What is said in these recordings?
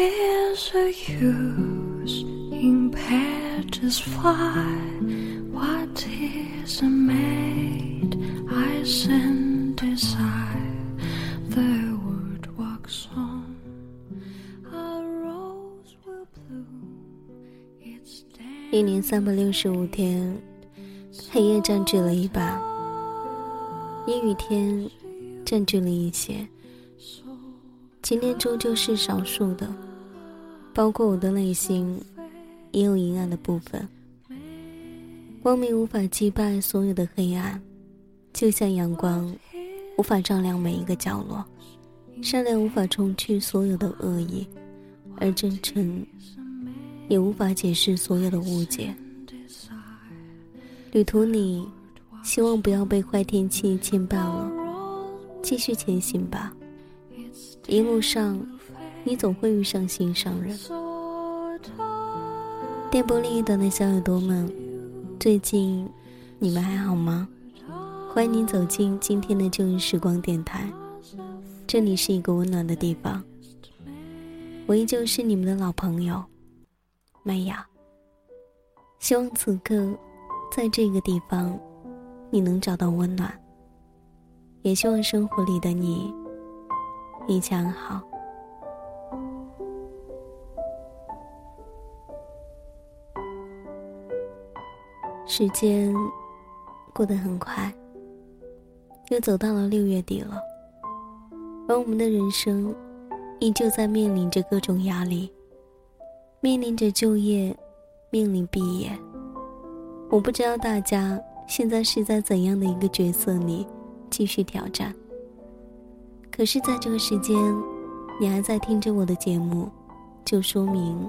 is the use in petals fly? What is a maid I send desire? The world walks on, a rose will bloom. It's 一年三百六十五天，黑夜占据了一半，阴雨天占据了一些。今天终究是少数的，包括我的内心，也有阴暗的部分。光明无法击败所有的黑暗，就像阳光无法照亮每一个角落，善良无法冲去所有的恶意，而真诚也无法解释所有的误解。旅途里，希望不要被坏天气牵绊了，继续前行吧。一路上，你总会遇上心上人。电波另一端的小耳朵们，最近你们还好吗？欢迎您走进今天的旧日时光电台，这里是一个温暖的地方。我依旧是你们的老朋友，麦雅。希望此刻，在这个地方，你能找到温暖。也希望生活里的你。一切安好。时间过得很快，又走到了六月底了，而我们的人生依旧在面临着各种压力，面临着就业，面临毕业。我不知道大家现在是在怎样的一个角色里继续挑战。可是，在这个时间，你还在听着我的节目，就说明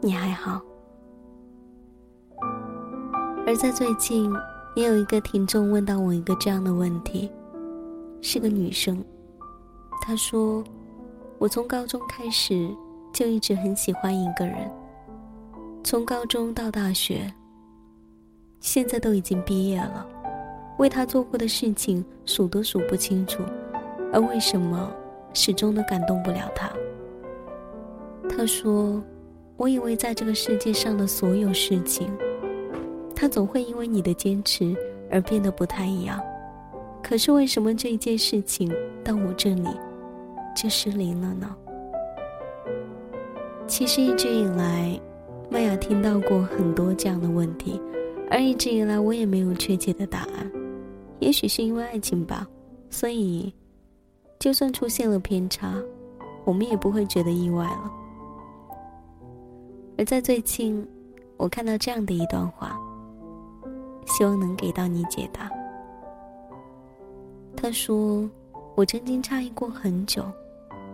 你还好。而在最近，也有一个听众问到我一个这样的问题，是个女生，她说：“我从高中开始就一直很喜欢一个人，从高中到大学，现在都已经毕业了，为他做过的事情数都数不清楚。”而为什么始终都感动不了他？他说：“我以为在这个世界上的所有事情，他总会因为你的坚持而变得不太一样。可是为什么这一件事情到我这里就失灵了呢？”其实一直以来，麦雅听到过很多这样的问题，而一直以来我也没有确切的答案。也许是因为爱情吧，所以。就算出现了偏差，我们也不会觉得意外了。而在最近，我看到这样的一段话，希望能给到你解答。他说：“我曾经诧异过很久，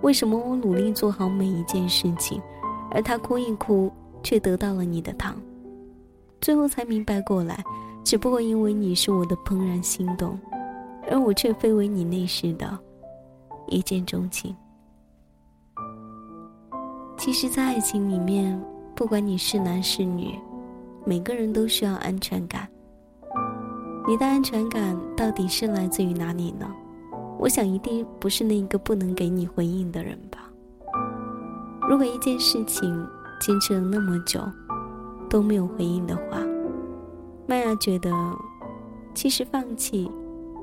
为什么我努力做好每一件事情，而他哭一哭却得到了你的糖？最后才明白过来，只不过因为你是我的怦然心动，而我却非为你那时的。”一见钟情。其实，在爱情里面，不管你是男是女，每个人都需要安全感。你的安全感到底是来自于哪里呢？我想，一定不是那个不能给你回应的人吧。如果一件事情坚持了那么久都没有回应的话，麦芽觉得，其实放弃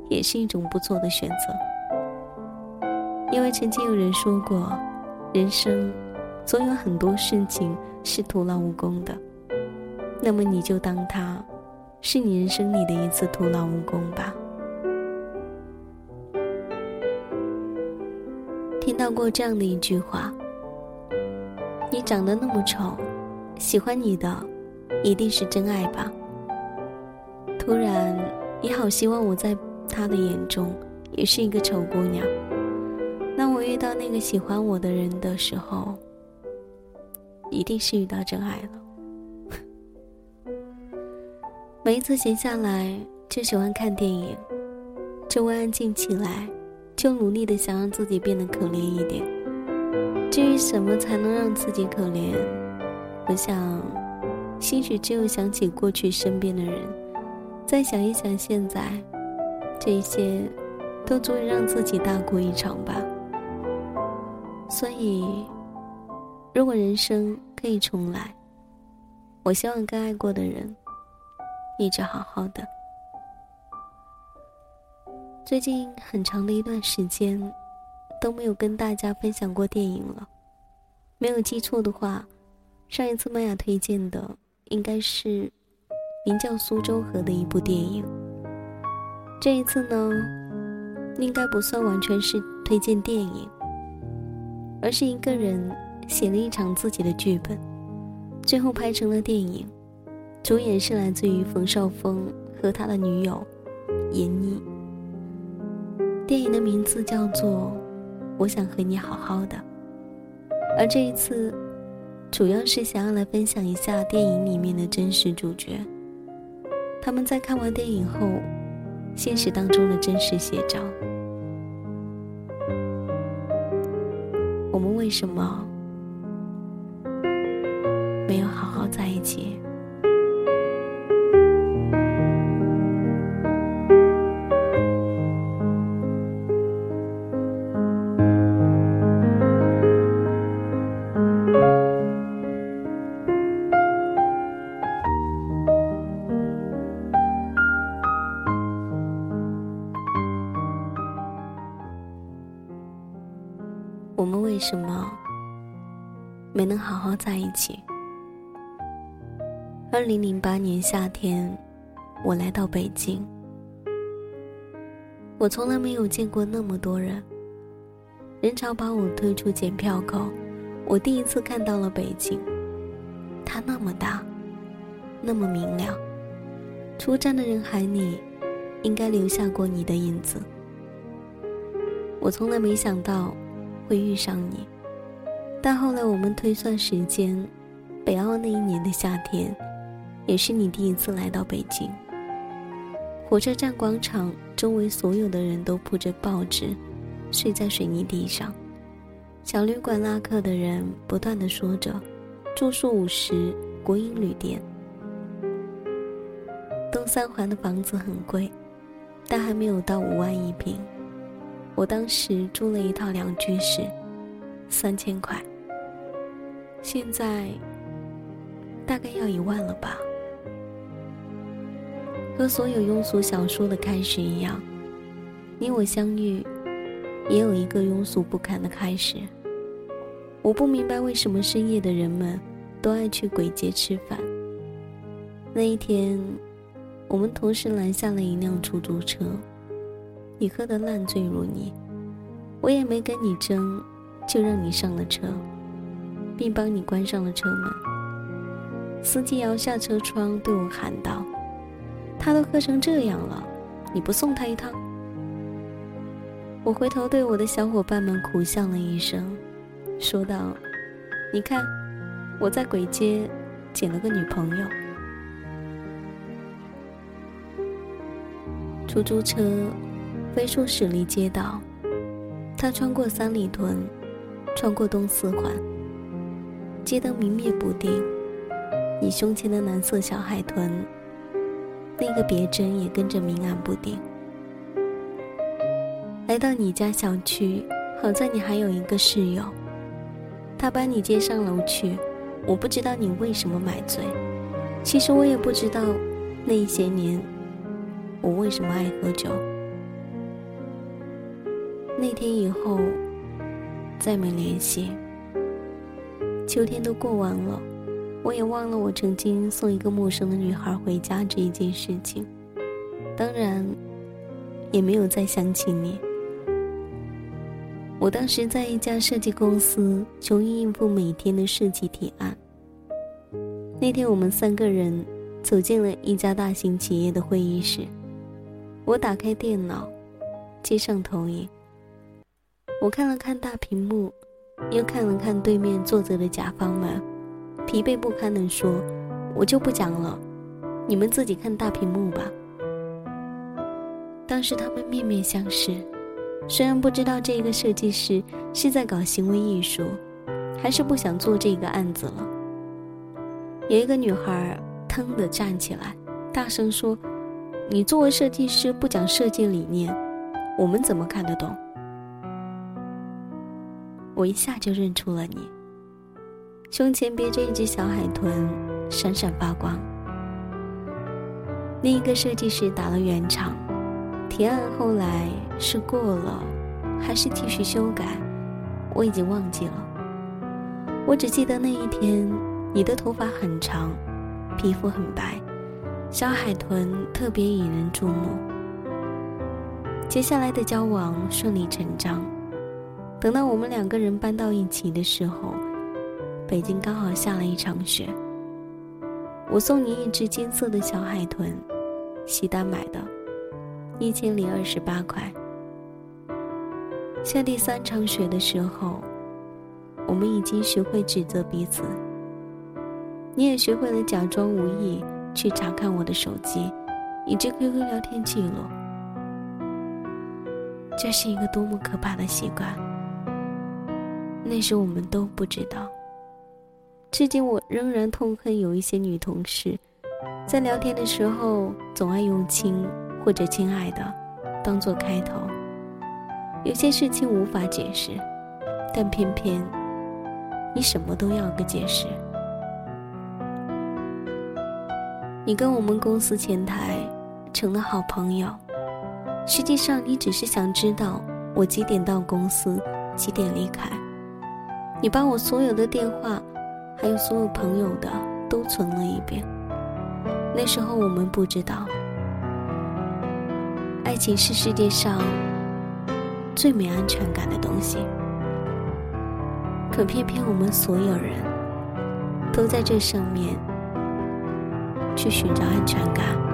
也是一种不错的选择。因为曾经有人说过，人生总有很多事情是徒劳无功的，那么你就当它是你人生里的一次徒劳无功吧。听到过这样的一句话：“你长得那么丑，喜欢你的一定是真爱吧？”突然，也好希望我在他的眼中也是一个丑姑娘。当我遇到那个喜欢我的人的时候，一定是遇到真爱了。每一次闲下来就喜欢看电影，周围安静起来，就努力的想让自己变得可怜一点。至于什么才能让自己可怜，我想，兴许只有想起过去身边的人，再想一想现在，这些，都足以让自己大哭一场吧。所以，如果人生可以重来，我希望跟爱过的人一直好好的。最近很长的一段时间都没有跟大家分享过电影了，没有记错的话，上一次麦雅推荐的应该是名叫《苏州河》的一部电影。这一次呢，应该不算完全是推荐电影，而是一个人写了一场自己的剧本，最后拍成了电影。主演是来自于冯绍峰和他的女友闫妮。电影的名字叫做《我想和你好好的》，而这一次，主要是想要来分享一下电影里面的真实主角，他们在看完电影后。现实当中的真实写照。我们为什么没有好好在一起？我们为什么没能好好在一起？二零零八年夏天，我来到北京。我从来没有见过那么多人，人潮把我推出检票口。我第一次看到了北京，它那么大，那么明亮。出站的人海里，应该留下过你的影子。我从来没想到。会遇上你，但后来我们推算时间，北澳那一年的夏天，也是你第一次来到北京。火车站广场周围所有的人都铺着报纸，睡在水泥地上。小旅馆拉客的人不断的说着：“住宿五十，国营旅店。”东三环的房子很贵，但还没有到五万一平。我当时租了一套两居室，三千块。现在大概要一万了吧。和所有庸俗小说的开始一样，你我相遇，也有一个庸俗不堪的开始。我不明白为什么深夜的人们都爱去鬼街吃饭。那一天，我们同时拦下了一辆出租车。你喝得烂醉如泥，我也没跟你争，就让你上了车，并帮你关上了车门。司机摇下车窗对我喊道：“他都喝成这样了，你不送他一趟？”我回头对我的小伙伴们苦笑了一声，说道：“你看，我在鬼街捡了个女朋友。”出租车。飞出驶离街道，他穿过三里屯，穿过东四环。街灯明灭不定，你胸前的蓝色小海豚，那个别针也跟着明暗不定。来到你家小区，好在你还有一个室友，他把你接上楼去。我不知道你为什么买醉，其实我也不知道那些年我为什么爱喝酒。那天以后，再没联系。秋天都过完了，我也忘了我曾经送一个陌生的女孩回家这一件事情。当然，也没有再想起你。我当时在一家设计公司，穷于应付每天的设计提案。那天，我们三个人走进了一家大型企业的会议室。我打开电脑，接上投影。我看了看大屏幕，又看了看对面坐着的甲方们，疲惫不堪地说：“我就不讲了，你们自己看大屏幕吧。”当时他们面面相视，虽然不知道这个设计师是在搞行为艺术，还是不想做这个案子了。有一个女孩腾地站起来，大声说：“你作为设计师不讲设计理念，我们怎么看得懂？”我一下就认出了你，胸前别着一只小海豚，闪闪发光。另一个设计师打了圆场，提案后来是过了，还是继续修改，我已经忘记了。我只记得那一天，你的头发很长，皮肤很白，小海豚特别引人注目。接下来的交往顺理成章。等到我们两个人搬到一起的时候，北京刚好下了一场雪。我送你一只金色的小海豚，西单买的，一千零二十八块。下第三场雪的时候，我们已经学会指责彼此。你也学会了假装无意去查看我的手机，以及 QQ 聊天记录。这是一个多么可怕的习惯！那时我们都不知道。至今我仍然痛恨有一些女同事，在聊天的时候总爱用“亲”或者“亲爱的”当做开头。有些事情无法解释，但偏偏你什么都要个解释。你跟我们公司前台成了好朋友，实际上你只是想知道我几点到公司，几点离开。你把我所有的电话。还有所有朋友的都存了一遍。那时候我们不知道，爱情是世界上最没安全感的东西。可偏偏我们所有人都在这上面去寻找安全感。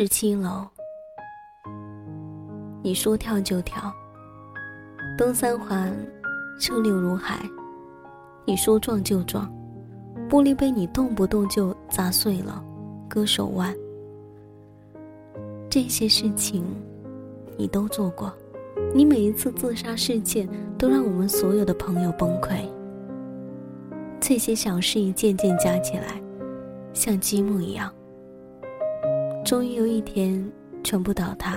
十七楼，你说跳就跳。东三环，车流如海。你说撞就撞，玻璃杯你动不动就砸碎了，割手腕。这些事情，你都做过。你每一次自杀事件，都让我们所有的朋友崩溃。这些小事一件件加起来，像积木一样。终于有一天，全部倒塌，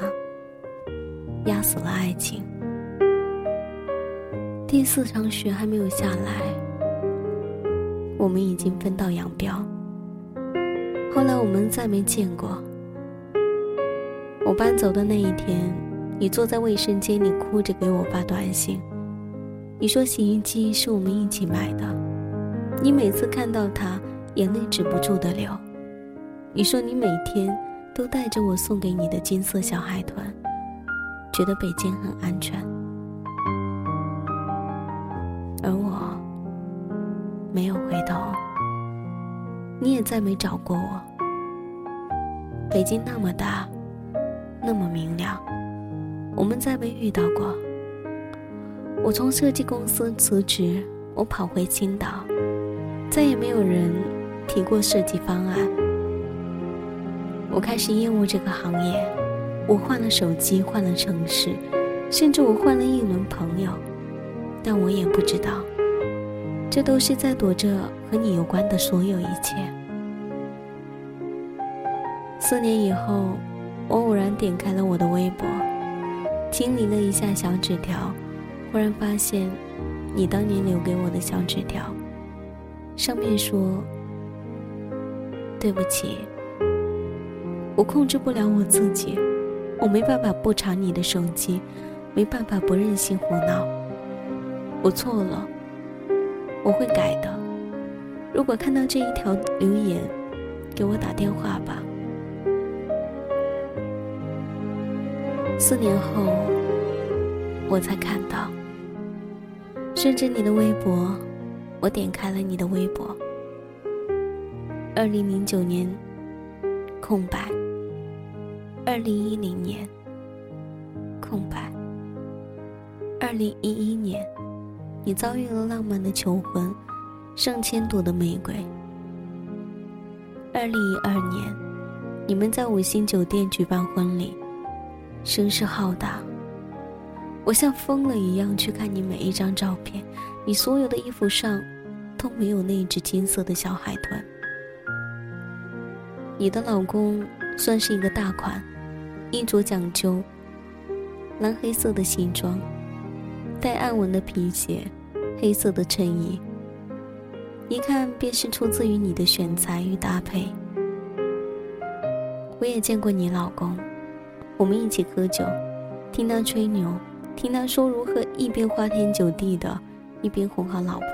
压死了爱情。第四场雪还没有下来，我们已经分道扬镳。后来我们再没见过。我搬走的那一天，你坐在卫生间里哭着给我发短信，你说洗衣机是我们一起买的，你每次看到它，眼泪止不住的流。你说你每天。都带着我送给你的金色小海豚，觉得北京很安全，而我没有回头，你也再没找过我。北京那么大，那么明亮，我们再没遇到过。我从设计公司辞职，我跑回青岛，再也没有人提过设计方案。我开始厌恶这个行业，我换了手机，换了城市，甚至我换了一轮朋友，但我也不知道，这都是在躲着和你有关的所有一切。四年以后，我偶然点开了我的微博，清理了一下小纸条，忽然发现，你当年留给我的小纸条，上面说：“对不起。”我控制不了我自己，我没办法不查你的手机，没办法不任性胡闹。我错了，我会改的。如果看到这一条留言，给我打电话吧。四年后，我才看到，顺着你的微博，我点开了你的微博。二零零九年，空白。二零一零年，空白。二零一一年，你遭遇了浪漫的求婚，上千朵的玫瑰。二零一二年，你们在五星酒店举办婚礼，声势浩大。我像疯了一样去看你每一张照片，你所有的衣服上都没有那只金色的小海豚。你的老公算是一个大款，衣着讲究，蓝黑色的西装，带暗纹的皮鞋，黑色的衬衣，一看便是出自于你的选材与搭配。我也见过你老公，我们一起喝酒，听他吹牛，听他说如何一边花天酒地的，一边哄好老婆。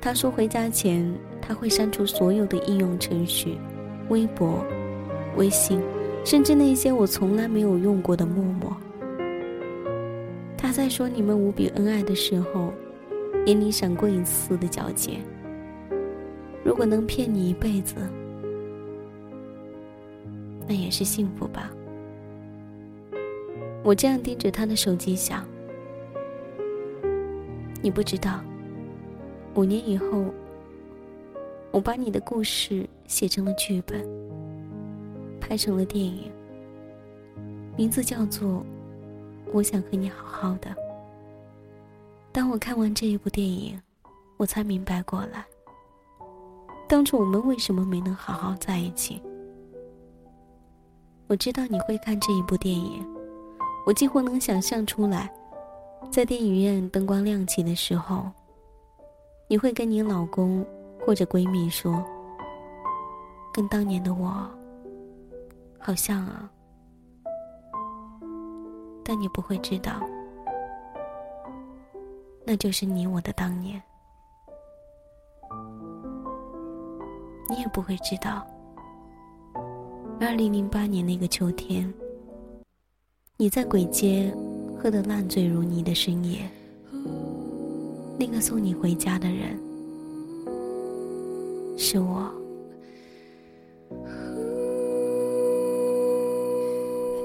他说回家前。他会删除所有的应用程序，微博、微信，甚至那些我从来没有用过的陌陌。他在说你们无比恩爱的时候，眼里闪过一丝的皎洁。如果能骗你一辈子，那也是幸福吧。我这样盯着他的手机想，你不知道，五年以后。我把你的故事写成了剧本，拍成了电影，名字叫做《我想和你好好的》。当我看完这一部电影，我才明白过来，当初我们为什么没能好好在一起。我知道你会看这一部电影，我几乎能想象出来，在电影院灯光亮起的时候，你会跟你老公。或者闺蜜说：“跟当年的我好像啊。”但你不会知道，那就是你我的当年。你也不会知道，二零零八年那个秋天，你在鬼街喝得烂醉如泥的深夜，那个送你回家的人。是我。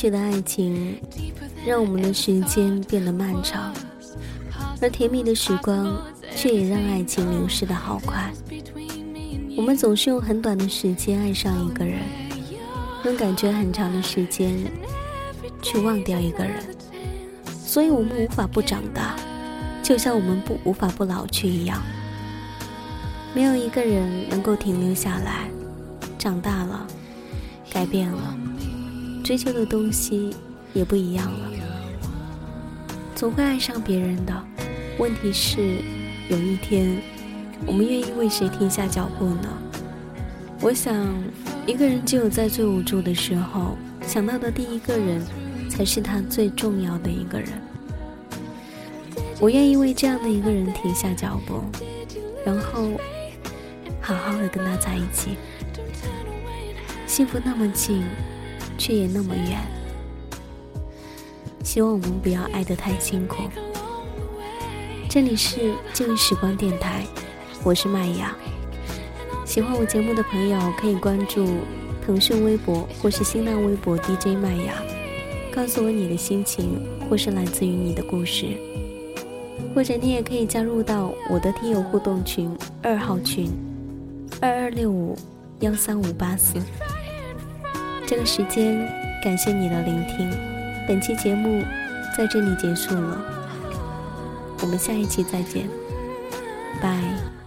逝去的爱情，让我们的时间变得漫长，而甜蜜的时光，却也让爱情流逝的好快。我们总是用很短的时间爱上一个人，用感觉很长的时间去忘掉一个人，所以我们无法不长大，就像我们不无法不老去一样。没有一个人能够停留下来，长大了，改变了，追求的东西也不一样了。总会爱上别人的，问题是，有一天，我们愿意为谁停下脚步呢？我想，一个人只有在最无助的时候，想到的第一个人，才是他最重要的一个人。我愿意为这样的一个人停下脚步，然后。好好的跟他在一起，幸福那么近，却也那么远。希望我们不要爱得太辛苦。这里是静时光电台，我是麦雅。喜欢我节目的朋友可以关注腾讯微博或是新浪微博 DJ 麦雅，告诉我你的心情或是来自于你的故事，或者你也可以加入到我的听友互动群二号群。二二六五幺三五八四，这个时间感谢你的聆听，本期节目在这里结束了，我们下一期再见。拜。